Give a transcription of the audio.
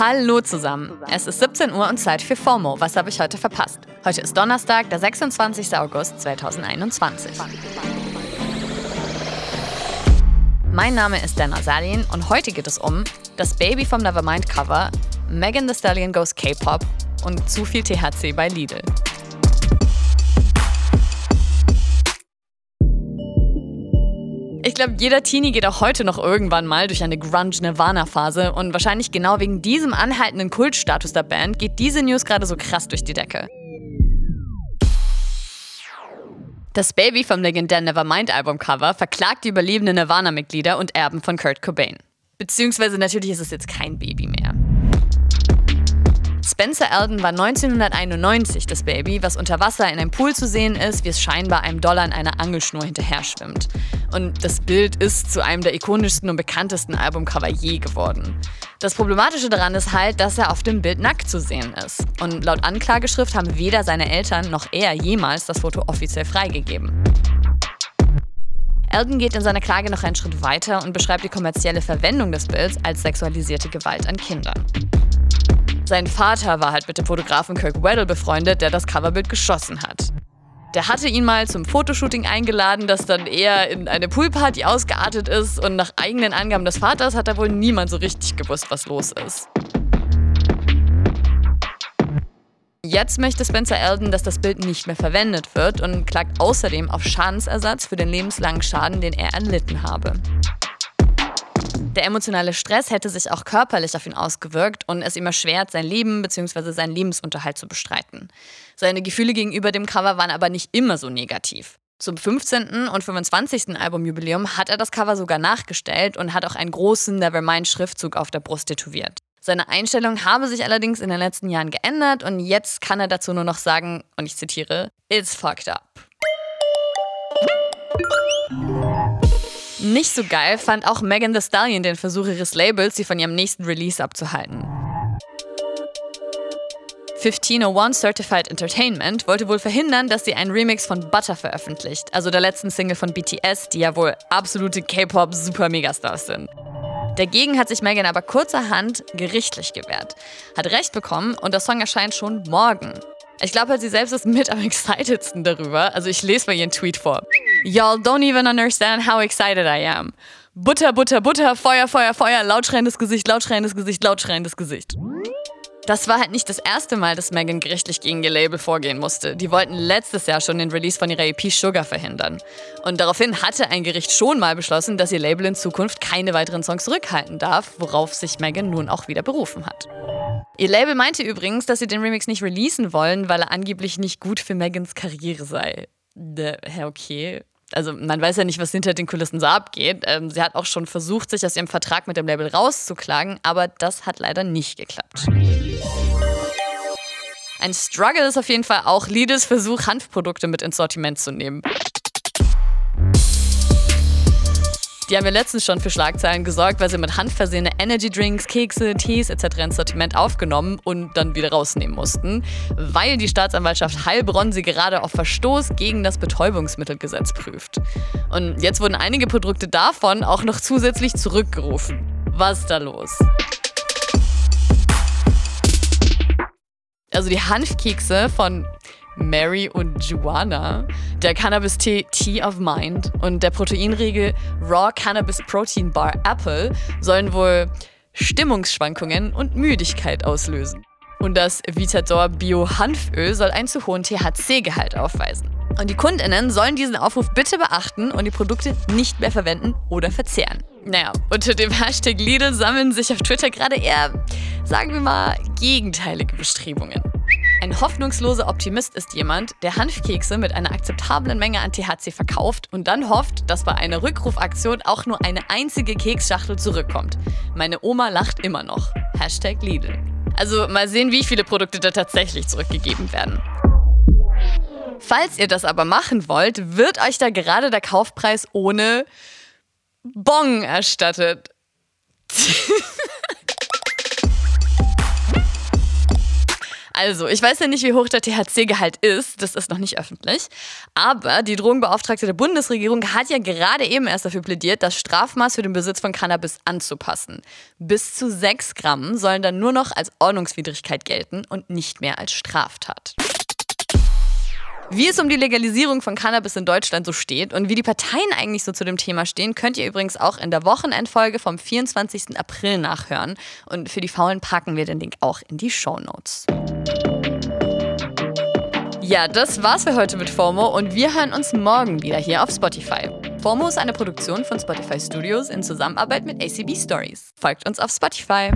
Hallo zusammen. Es ist 17 Uhr und Zeit für FOMO. Was habe ich heute verpasst? Heute ist Donnerstag, der 26. August 2021. Mein Name ist Dana Salin und heute geht es um das Baby vom Nevermind Cover, Megan Thee Stallion Goes K-Pop und zu viel THC bei Lidl. Glaube, jeder Teenie geht auch heute noch irgendwann mal durch eine Grunge-Nirvana-Phase und wahrscheinlich genau wegen diesem anhaltenden Kultstatus der Band geht diese News gerade so krass durch die Decke. Das Baby vom legendären Nevermind-Albumcover verklagt die überlebenden Nirvana-Mitglieder und Erben von Kurt Cobain. Beziehungsweise natürlich ist es jetzt kein Baby mehr. Spencer Eldon war 1991 das Baby, was unter Wasser in einem Pool zu sehen ist, wie es scheinbar einem Dollar an einer Angelschnur hinterher schwimmt. Und das Bild ist zu einem der ikonischsten und bekanntesten Albumcover je geworden. Das Problematische daran ist halt, dass er auf dem Bild nackt zu sehen ist. Und laut Anklageschrift haben weder seine Eltern noch er jemals das Foto offiziell freigegeben. Eldon geht in seiner Klage noch einen Schritt weiter und beschreibt die kommerzielle Verwendung des Bilds als sexualisierte Gewalt an Kindern. Sein Vater war halt mit dem Fotografen Kirk Weddle befreundet, der das Coverbild geschossen hat. Der hatte ihn mal zum Fotoshooting eingeladen, das dann eher in eine Poolparty ausgeartet ist und nach eigenen Angaben des Vaters hat da wohl niemand so richtig gewusst, was los ist. Jetzt möchte Spencer Eldon, dass das Bild nicht mehr verwendet wird und klagt außerdem auf Schadensersatz für den lebenslangen Schaden, den er erlitten habe. Der emotionale Stress hätte sich auch körperlich auf ihn ausgewirkt und es ihm erschwert, sein Leben bzw. seinen Lebensunterhalt zu bestreiten. Seine Gefühle gegenüber dem Cover waren aber nicht immer so negativ. Zum 15. und 25. Albumjubiläum hat er das Cover sogar nachgestellt und hat auch einen großen Nevermind-Schriftzug auf der Brust tätowiert. Seine Einstellung habe sich allerdings in den letzten Jahren geändert und jetzt kann er dazu nur noch sagen, und ich zitiere, It's fucked up. Nicht so geil fand auch Megan Thee Stallion den Versuch ihres Labels, sie von ihrem nächsten Release abzuhalten. 1501 Certified Entertainment wollte wohl verhindern, dass sie einen Remix von Butter veröffentlicht, also der letzten Single von BTS, die ja wohl absolute K-Pop-Super-Megastars sind. Dagegen hat sich Megan aber kurzerhand gerichtlich gewehrt, hat Recht bekommen und der Song erscheint schon morgen. Ich glaube halt, sie selbst ist mit am excitedsten darüber. Also ich lese mal ihren Tweet vor. Y'all don't even understand how excited I am. Butter, Butter, Butter, Feuer, Feuer, Feuer, laut schreiendes Gesicht, laut schreiendes Gesicht, laut schreiendes Gesicht. Das war halt nicht das erste Mal, dass Megan gerichtlich gegen ihr Label vorgehen musste. Die wollten letztes Jahr schon den Release von ihrer EP Sugar verhindern. Und daraufhin hatte ein Gericht schon mal beschlossen, dass ihr Label in Zukunft keine weiteren Songs zurückhalten darf, worauf sich Megan nun auch wieder berufen hat. Ihr Label meinte übrigens, dass sie den Remix nicht releasen wollen, weil er angeblich nicht gut für Megans Karriere sei. Hä, okay. Also man weiß ja nicht, was hinter den Kulissen so abgeht. Ähm, sie hat auch schon versucht, sich aus ihrem Vertrag mit dem Label rauszuklagen, aber das hat leider nicht geklappt. Ein Struggle ist auf jeden Fall auch Lides Versuch, Hanfprodukte mit ins Sortiment zu nehmen. Die haben ja letztens schon für Schlagzeilen gesorgt, weil sie mit Hand versehene Energy Drinks, Kekse, Tees etc. ins Sortiment aufgenommen und dann wieder rausnehmen mussten, weil die Staatsanwaltschaft Heilbronn sie gerade auf Verstoß gegen das Betäubungsmittelgesetz prüft. Und jetzt wurden einige Produkte davon auch noch zusätzlich zurückgerufen. Was ist da los? Also die Hanfkekse von Mary und Joanna, der Cannabis-Tee Tea of Mind und der Proteinriegel Raw Cannabis Protein Bar Apple sollen wohl Stimmungsschwankungen und Müdigkeit auslösen. Und das Vitador Bio Hanföl soll einen zu hohen THC-Gehalt aufweisen. Und die KundInnen sollen diesen Aufruf bitte beachten und die Produkte nicht mehr verwenden oder verzehren. Naja, unter dem Hashtag Lidl sammeln sich auf Twitter gerade eher, sagen wir mal, gegenteilige Bestrebungen. Ein hoffnungsloser Optimist ist jemand, der Hanfkekse mit einer akzeptablen Menge an THC verkauft und dann hofft, dass bei einer Rückrufaktion auch nur eine einzige Keksschachtel zurückkommt. Meine Oma lacht immer noch. Hashtag Lidl. Also mal sehen, wie viele Produkte da tatsächlich zurückgegeben werden. Falls ihr das aber machen wollt, wird euch da gerade der Kaufpreis ohne Bon erstattet. Also, ich weiß ja nicht, wie hoch der THC-Gehalt ist, das ist noch nicht öffentlich. Aber die Drogenbeauftragte der Bundesregierung hat ja gerade eben erst dafür plädiert, das Strafmaß für den Besitz von Cannabis anzupassen. Bis zu 6 Gramm sollen dann nur noch als Ordnungswidrigkeit gelten und nicht mehr als Straftat. Wie es um die Legalisierung von Cannabis in Deutschland so steht und wie die Parteien eigentlich so zu dem Thema stehen, könnt ihr übrigens auch in der Wochenendfolge vom 24. April nachhören. Und für die Faulen packen wir den Link auch in die Show Notes. Ja, das war's für heute mit FOMO und wir hören uns morgen wieder hier auf Spotify. FOMO ist eine Produktion von Spotify Studios in Zusammenarbeit mit ACB Stories. Folgt uns auf Spotify.